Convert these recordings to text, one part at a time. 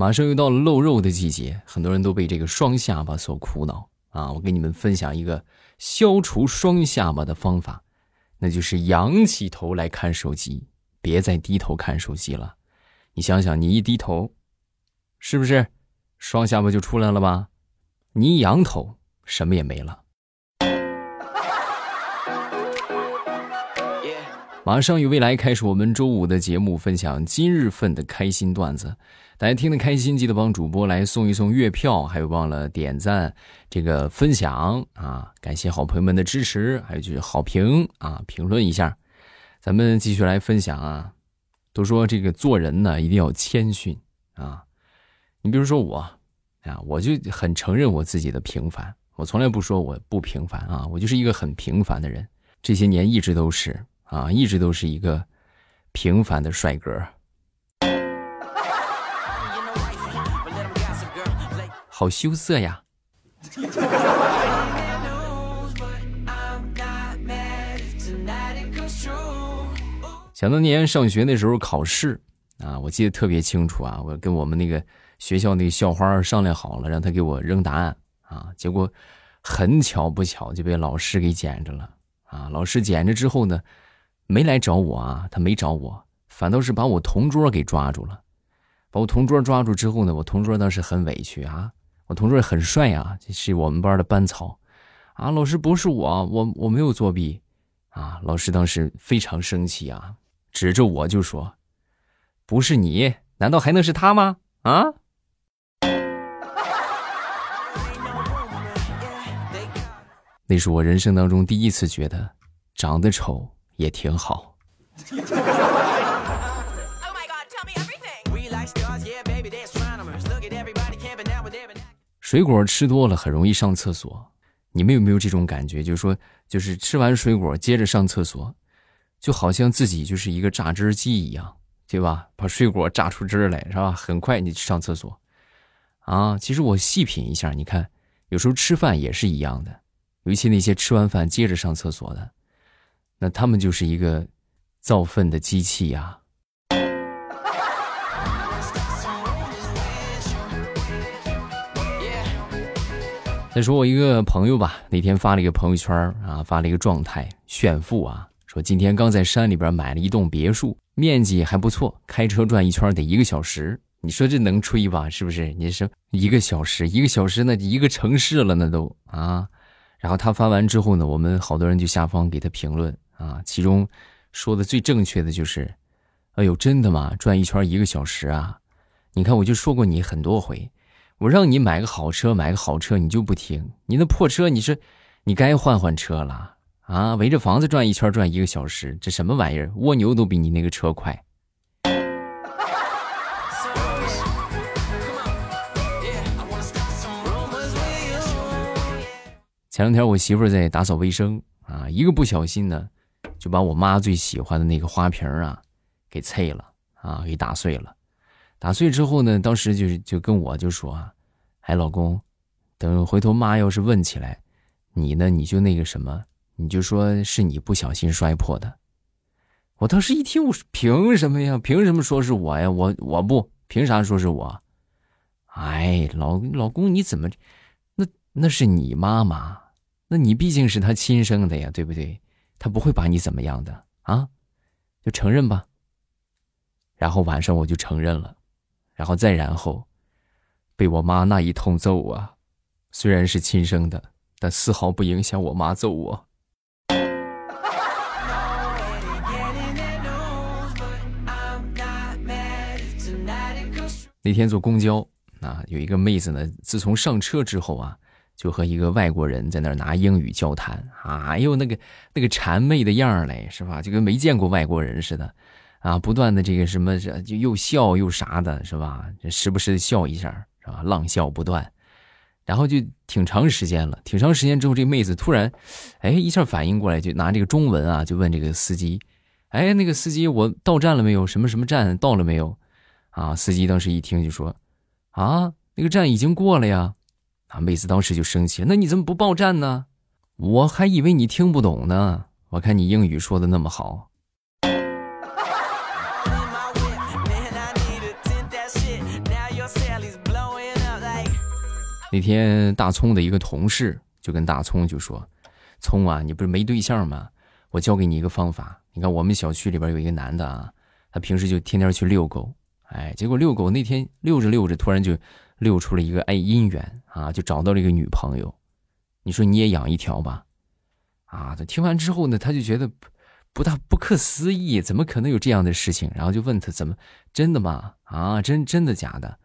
马上又到了露肉的季节，很多人都被这个双下巴所苦恼啊！我给你们分享一个消除双下巴的方法，那就是仰起头来看手机，别再低头看手机了。你想想，你一低头，是不是双下巴就出来了吧？你一仰头，什么也没了。马上与未来开始我们周五的节目，分享今日份的开心段子。大家听得开心，记得帮主播来送一送月票，还有忘了点赞、这个分享啊！感谢好朋友们的支持，还有就是好评啊，评论一下。咱们继续来分享啊！都说这个做人呢，一定要谦逊啊！你比如说我啊，我就很承认我自己的平凡，我从来不说我不平凡啊，我就是一个很平凡的人，这些年一直都是啊，一直都是一个平凡的帅哥。好羞涩呀！想当年上学那时候考试啊，我记得特别清楚啊。我跟我们那个学校那个校花商量好了，让他给我扔答案啊。结果很巧不巧就被老师给捡着了啊。老师捡着之后呢，没来找我啊，他没找我，反倒是把我同桌给抓住了。把我同桌抓住之后呢，我同桌当时很委屈啊。我同桌很帅啊，是我们班的班草，啊，老师不是我，我我没有作弊，啊，老师当时非常生气啊，指着我就说，不是你，难道还能是他吗？啊？那是我人生当中第一次觉得，长得丑也挺好。水果吃多了很容易上厕所，你们有没有这种感觉？就是说，就是吃完水果接着上厕所，就好像自己就是一个榨汁机一样，对吧？把水果榨出汁来，是吧？很快你去上厕所，啊！其实我细品一下，你看，有时候吃饭也是一样的，尤其那些吃完饭接着上厕所的，那他们就是一个造粪的机器呀。再说我一个朋友吧，那天发了一个朋友圈啊，发了一个状态炫富啊，说今天刚在山里边买了一栋别墅，面积还不错，开车转一圈得一个小时。你说这能吹吧？是不是？你说一个小时，一个小时那一个城市了，那都啊。然后他发完之后呢，我们好多人就下方给他评论啊，其中说的最正确的就是：“哎呦，真的吗？转一圈一个小时啊？你看我就说过你很多回。”我让你买个好车，买个好车，你就不听。你那破车，你是你该换换车了啊！围着房子转一圈，转一个小时，这什么玩意儿？蜗牛都比你那个车快。前两天我媳妇在打扫卫生啊，一个不小心呢，就把我妈最喜欢的那个花瓶啊给碎了啊，给打碎了。打碎之后呢，当时就就跟我就说啊，哎，老公，等回头妈要是问起来，你呢你就那个什么，你就说是你不小心摔破的。我当时一听，我说凭什么呀？凭什么说是我呀？我我不凭啥说是我？哎，老老公你怎么，那那是你妈妈，那你毕竟是她亲生的呀，对不对？他不会把你怎么样的啊，就承认吧。然后晚上我就承认了。然后再然后，被我妈那一通揍啊！虽然是亲生的，但丝毫不影响我妈揍我。那天坐公交啊，有一个妹子呢，自从上车之后啊，就和一个外国人在那儿拿英语交谈啊，哎呦那个那个谄媚的样儿嘞，是吧？就跟没见过外国人似的。啊，不断的这个什么，就又笑又啥的，是吧？时不时的笑一下，是吧？浪笑不断，然后就挺长时间了。挺长时间之后，这妹子突然，哎，一下反应过来，就拿这个中文啊，就问这个司机：“哎，那个司机，我到站了没有？什么什么站到了没有？”啊，司机当时一听就说：“啊，那个站已经过了呀。”啊，妹子当时就生气：“那你怎么不报站呢？我还以为你听不懂呢。我看你英语说的那么好。”那天大葱的一个同事就跟大葱就说：“葱啊，你不是没对象吗？我教给你一个方法。你看我们小区里边有一个男的啊，他平时就天天去遛狗，哎，结果遛狗那天遛着遛着，突然就遛出了一个哎姻缘啊，就找到了一个女朋友。你说你也养一条吧？啊，他听完之后呢，他就觉得。”不大不可思议，怎么可能有这样的事情？然后就问他怎么真的吗？啊，真真的假的？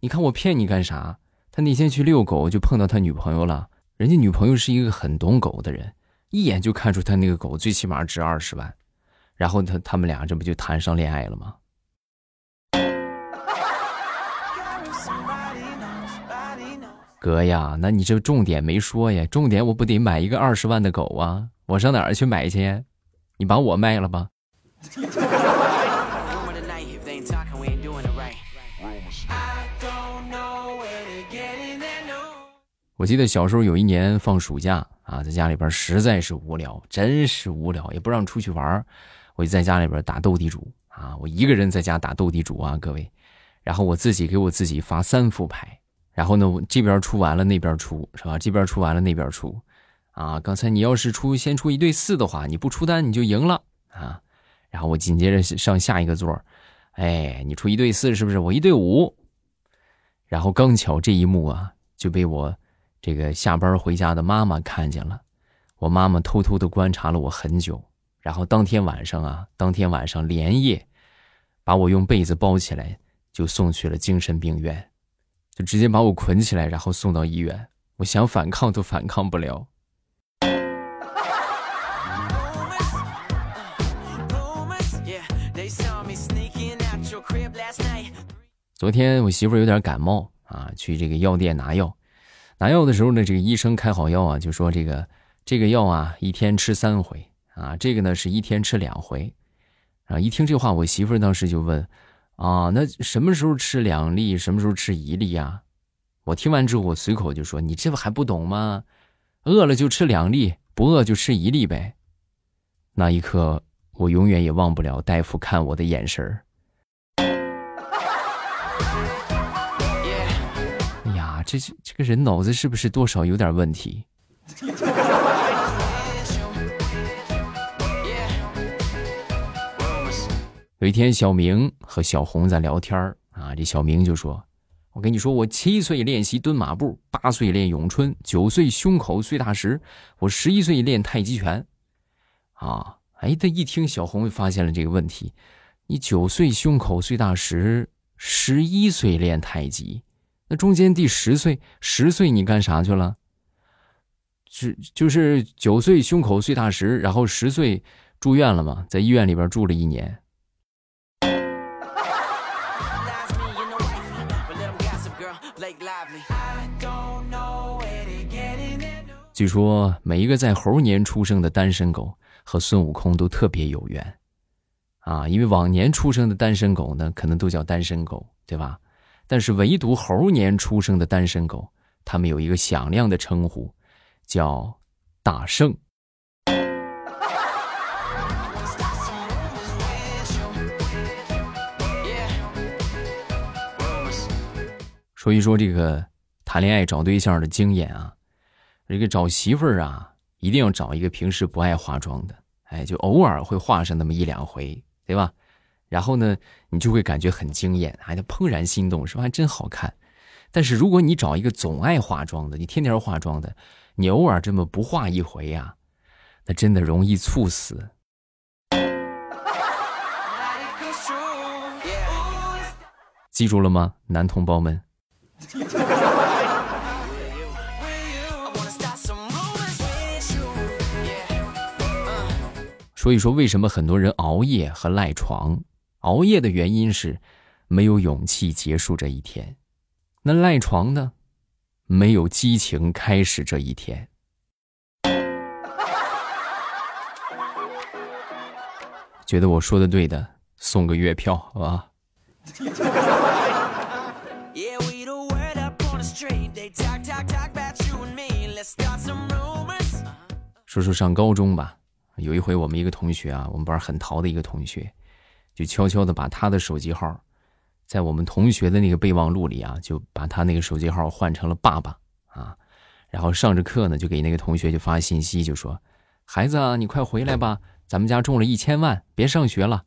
你看我骗你干啥？他那天去遛狗就碰到他女朋友了，人家女朋友是一个很懂狗的人，一眼就看出他那个狗最起码值二十万，然后他他们俩这不就谈上恋爱了吗？哥呀，那你这重点没说呀？重点我不得买一个二十万的狗啊？我上哪儿去买去？你把我卖了吧？我记得小时候有一年放暑假啊，在家里边实在是无聊，真是无聊，也不让出去玩我就在家里边打斗地主啊，我一个人在家打斗地主啊，各位，然后我自己给我自己发三副牌，然后呢，我这边出完了那边出，是吧？这边出完了那边出。啊，刚才你要是出先出一对四的话，你不出单你就赢了啊。然后我紧接着上下一个座哎，你出一对四是不是？我一对五。然后刚巧这一幕啊，就被我这个下班回家的妈妈看见了。我妈妈偷偷的观察了我很久，然后当天晚上啊，当天晚上连夜把我用被子包起来，就送去了精神病院，就直接把我捆起来，然后送到医院。我想反抗都反抗不了。昨天我媳妇有点感冒啊，去这个药店拿药。拿药的时候呢，这个医生开好药啊，就说这个这个药啊，一天吃三回啊，这个呢是一天吃两回。啊，一听这话，我媳妇当时就问：啊，那什么时候吃两粒，什么时候吃一粒呀？我听完之后，我随口就说：你这不还不懂吗？饿了就吃两粒，不饿就吃一粒呗。那一刻，我永远也忘不了大夫看我的眼神儿。这这个人脑子是不是多少有点问题？有一天，小明和小红在聊天啊，这小明就说：“我跟你说，我七岁练习蹲马步，八岁练咏春，九岁胸口碎大石，我十一岁练太极拳。”啊，哎，他一听小红就发现了这个问题，你九岁胸口碎大石，十一岁练太极。那中间第十岁，十岁你干啥去了？是就是九岁胸口碎大石，然后十岁住院了嘛，在医院里边住了一年。据说每一个在猴年出生的单身狗和孙悟空都特别有缘，啊，因为往年出生的单身狗呢，可能都叫单身狗，对吧？但是唯独猴年出生的单身狗，他们有一个响亮的称呼，叫大圣。说一说这个谈恋爱找对象的经验啊，这个找媳妇儿啊，一定要找一个平时不爱化妆的，哎，就偶尔会化上那么一两回，对吧？然后呢，你就会感觉很惊艳，哎，怦然心动，是吧？还真好看。但是如果你找一个总爱化妆的，你天天化妆的，你偶尔这么不化一回呀，那真的容易猝死。记住了吗，男同胞们？说一说为什么很多人熬夜和赖床。熬夜的原因是没有勇气结束这一天，那赖床呢？没有激情开始这一天。觉得我说的对的，送个月票，好吧？说说上高中吧，有一回我们一个同学啊，我们班很淘的一个同学。就悄悄的把他的手机号，在我们同学的那个备忘录里啊，就把他那个手机号换成了爸爸啊。然后上着课呢，就给那个同学就发信息，就说：“孩子啊，你快回来吧，咱们家中了一千万，别上学了。”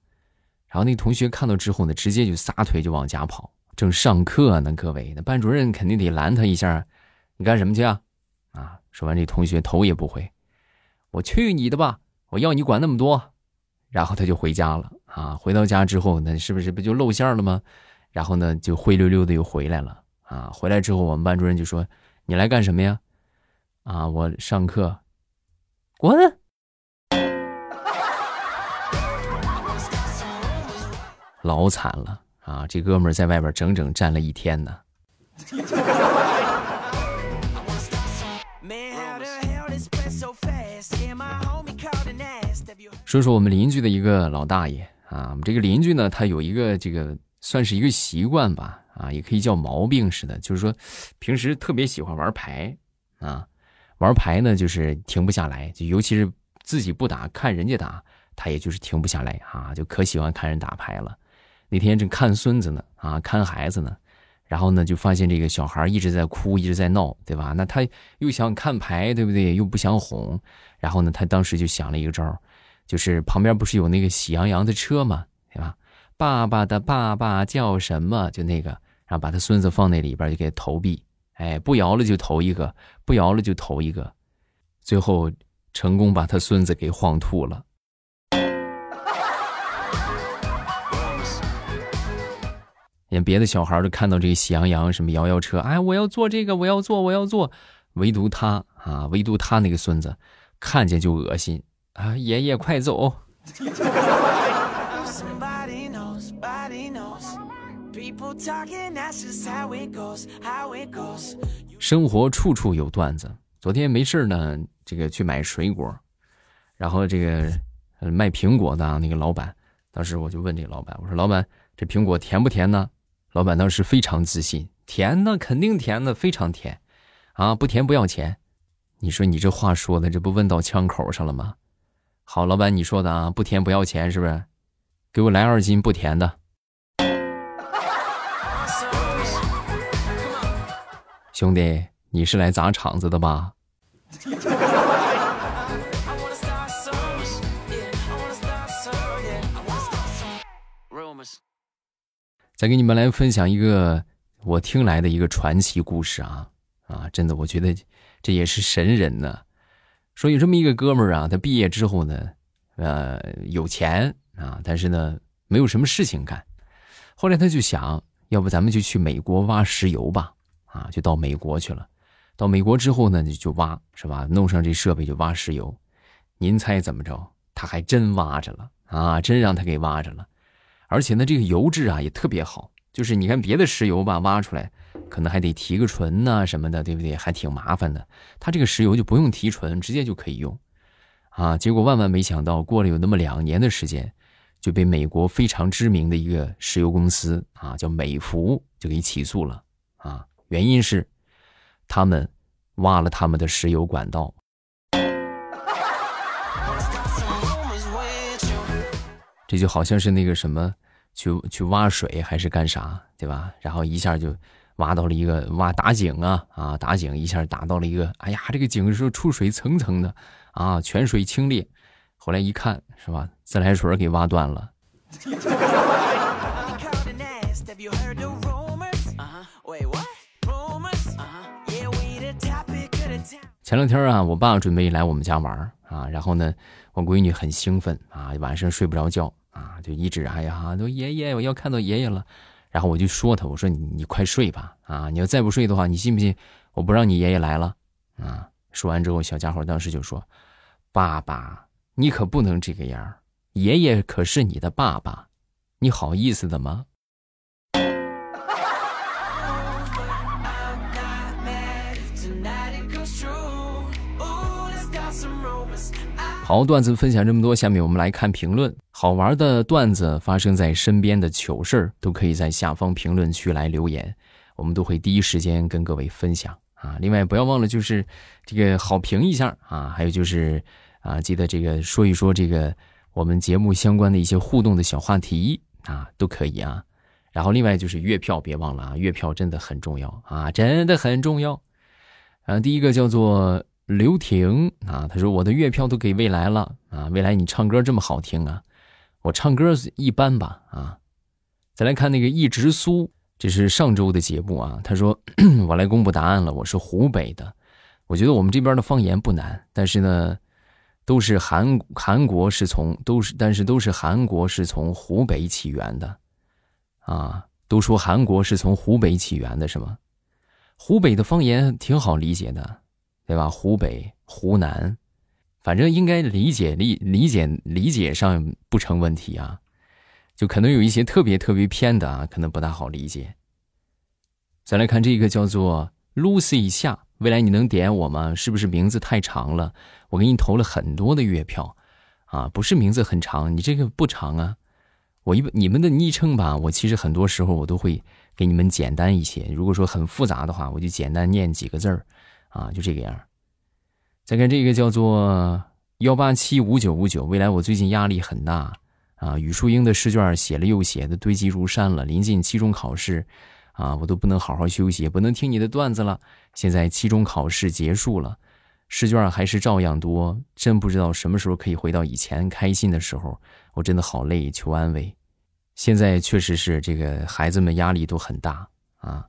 然后那同学看到之后呢，直接就撒腿就往家跑。正上课呢，各位，那班主任肯定得拦他一下：“你干什么去啊？”啊，说完这同学头也不回：“我去你的吧，我要你管那么多。”然后他就回家了。啊，回到家之后，那是不是不就露馅了吗？然后呢，就灰溜溜的又回来了。啊，回来之后，我们班主任就说：“你来干什么呀？”啊，我上课。滚！老惨了啊！这哥们儿在外边整整站了一天呢。说说我们邻居的一个老大爷啊，我们这个邻居呢，他有一个这个算是一个习惯吧，啊，也可以叫毛病似的，就是说平时特别喜欢玩牌啊，玩牌呢就是停不下来，就尤其是自己不打，看人家打，他也就是停不下来啊，就可喜欢看人打牌了。那天正看孙子呢，啊，看孩子呢，然后呢就发现这个小孩一直在哭，一直在闹，对吧？那他又想看牌，对不对？又不想哄，然后呢，他当时就想了一个招儿。就是旁边不是有那个喜羊羊的车吗？对吧？爸爸的爸爸叫什么？就那个，然后把他孙子放那里边，就给投币。哎，不摇了就投一个，不摇了就投一个，最后成功把他孙子给晃吐了。连别的小孩都看到这个喜羊羊什么摇摇车，哎，我要坐这个，我要坐，我要坐。唯独他啊，唯独他那个孙子，看见就恶心。啊，爷爷快走！生活处处有段子。昨天没事呢，这个去买水果，然后这个卖苹果的那个老板，当时我就问这个老板，我说：“老板，这苹果甜不甜呢？”老板当时非常自信：“甜呢，肯定甜的，非常甜。”啊，不甜不要钱。你说你这话说的，这不问到枪口上了吗？好，老板，你说的啊，不甜不要钱，是不是？给我来二斤不甜的。兄弟，你是来砸场子的吧？再给你们来分享一个我听来的一个传奇故事啊啊！真的，我觉得这也是神人呢。说有这么一个哥们儿啊，他毕业之后呢，呃，有钱啊，但是呢，没有什么事情干。后来他就想，要不咱们就去美国挖石油吧，啊，就到美国去了。到美国之后呢，就就挖，是吧？弄上这设备就挖石油。您猜怎么着？他还真挖着了啊，真让他给挖着了。而且呢，这个油质啊也特别好，就是你看别的石油吧，挖出来。可能还得提个纯呐什么的，对不对？还挺麻烦的。他这个石油就不用提纯，直接就可以用，啊！结果万万没想到，过了有那么两年的时间，就被美国非常知名的一个石油公司啊，叫美孚，就给起诉了啊。原因是他们挖了他们的石油管道，这就好像是那个什么去去挖水还是干啥，对吧？然后一下就。挖到了一个挖打井啊啊打井一下打到了一个哎呀这个井是出水层层的啊泉水清冽，后来一看是吧自来水给挖断了。前两天啊我爸准备来我们家玩啊然后呢我闺女很兴奋啊晚上睡不着觉啊就一直哎呀都爷爷我要看到爷爷了。然后我就说他，我说你你快睡吧，啊，你要再不睡的话，你信不信我不让你爷爷来了？啊！说完之后，小家伙当时就说：“爸爸，你可不能这个样爷爷可是你的爸爸，你好意思的吗？”好段子分享这么多，下面我们来看评论。好玩的段子发生在身边的糗事儿，都可以在下方评论区来留言，我们都会第一时间跟各位分享啊。另外不要忘了就是这个好评一下啊，还有就是啊，记得这个说一说这个我们节目相关的一些互动的小话题啊，都可以啊。然后另外就是月票别忘了啊，月票真的很重要啊，真的很重要。啊，第一个叫做刘婷啊，他说我的月票都给未来了啊，未来你唱歌这么好听啊，我唱歌一般吧啊。再来看那个一直苏，这是上周的节目啊，他说 我来公布答案了，我是湖北的，我觉得我们这边的方言不难，但是呢，都是韩韩国是从都是，但是都是韩国是从湖北起源的，啊，都说韩国是从湖北起源的，是吗？湖北的方言挺好理解的，对吧？湖北、湖南，反正应该理解理理解理解上不成问题啊，就可能有一些特别特别偏的啊，可能不大好理解。再来看这个叫做 Lucy 夏，未来你能点我吗？是不是名字太长了？我给你投了很多的月票，啊，不是名字很长，你这个不长啊。我一你们的昵称吧，我其实很多时候我都会。给你们简单一些，如果说很复杂的话，我就简单念几个字儿，啊，就这个样。再看这个叫做幺八七五九五九，未来我最近压力很大啊，语数英的试卷写了又写的堆积如山了，临近期中考试，啊，我都不能好好休息，也不能听你的段子了。现在期中考试结束了，试卷还是照样多，真不知道什么时候可以回到以前开心的时候，我真的好累，求安慰。现在确实是这个孩子们压力都很大啊，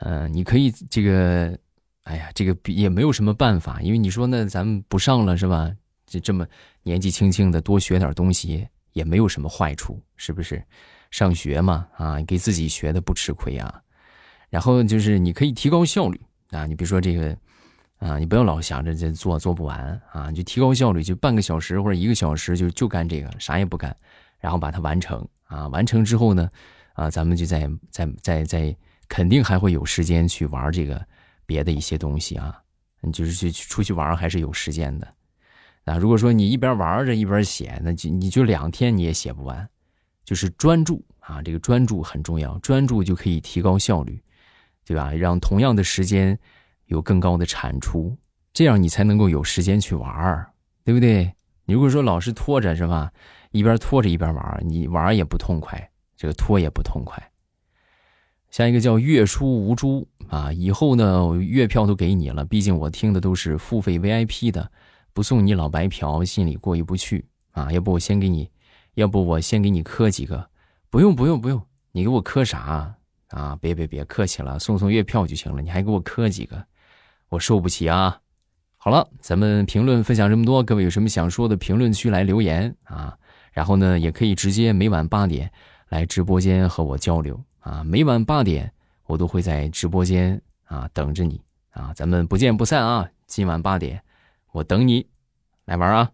嗯，你可以这个，哎呀，这个也没有什么办法，因为你说那咱们不上了是吧？这这么年纪轻轻的多学点东西也没有什么坏处，是不是？上学嘛，啊，给自己学的不吃亏啊。然后就是你可以提高效率啊，你比如说这个啊，你不要老想着这做做不完啊，你就提高效率，就半个小时或者一个小时就就干这个，啥也不干，然后把它完成。啊，完成之后呢，啊，咱们就在在在在，肯定还会有时间去玩这个别的一些东西啊。你就是去出去玩还是有时间的。啊，如果说你一边玩着一边写，那就你就两天你也写不完。就是专注啊，这个专注很重要，专注就可以提高效率，对吧？让同样的时间有更高的产出，这样你才能够有时间去玩，对不对？你如果说老是拖着，是吧？一边拖着一边玩，你玩也不痛快，这个拖也不痛快。下一个叫月书无珠啊，以后呢月票都给你了，毕竟我听的都是付费 VIP 的，不送你老白嫖，心里过意不去啊。要不我先给你，要不我先给你磕几个？不用不用不用，你给我磕啥啊？别别别客气了，送送月票就行了，你还给我磕几个？我受不起啊！好了，咱们评论分享这么多，各位有什么想说的，评论区来留言啊。然后呢，也可以直接每晚八点来直播间和我交流啊！每晚八点我都会在直播间啊等着你啊！咱们不见不散啊！今晚八点我等你来玩啊！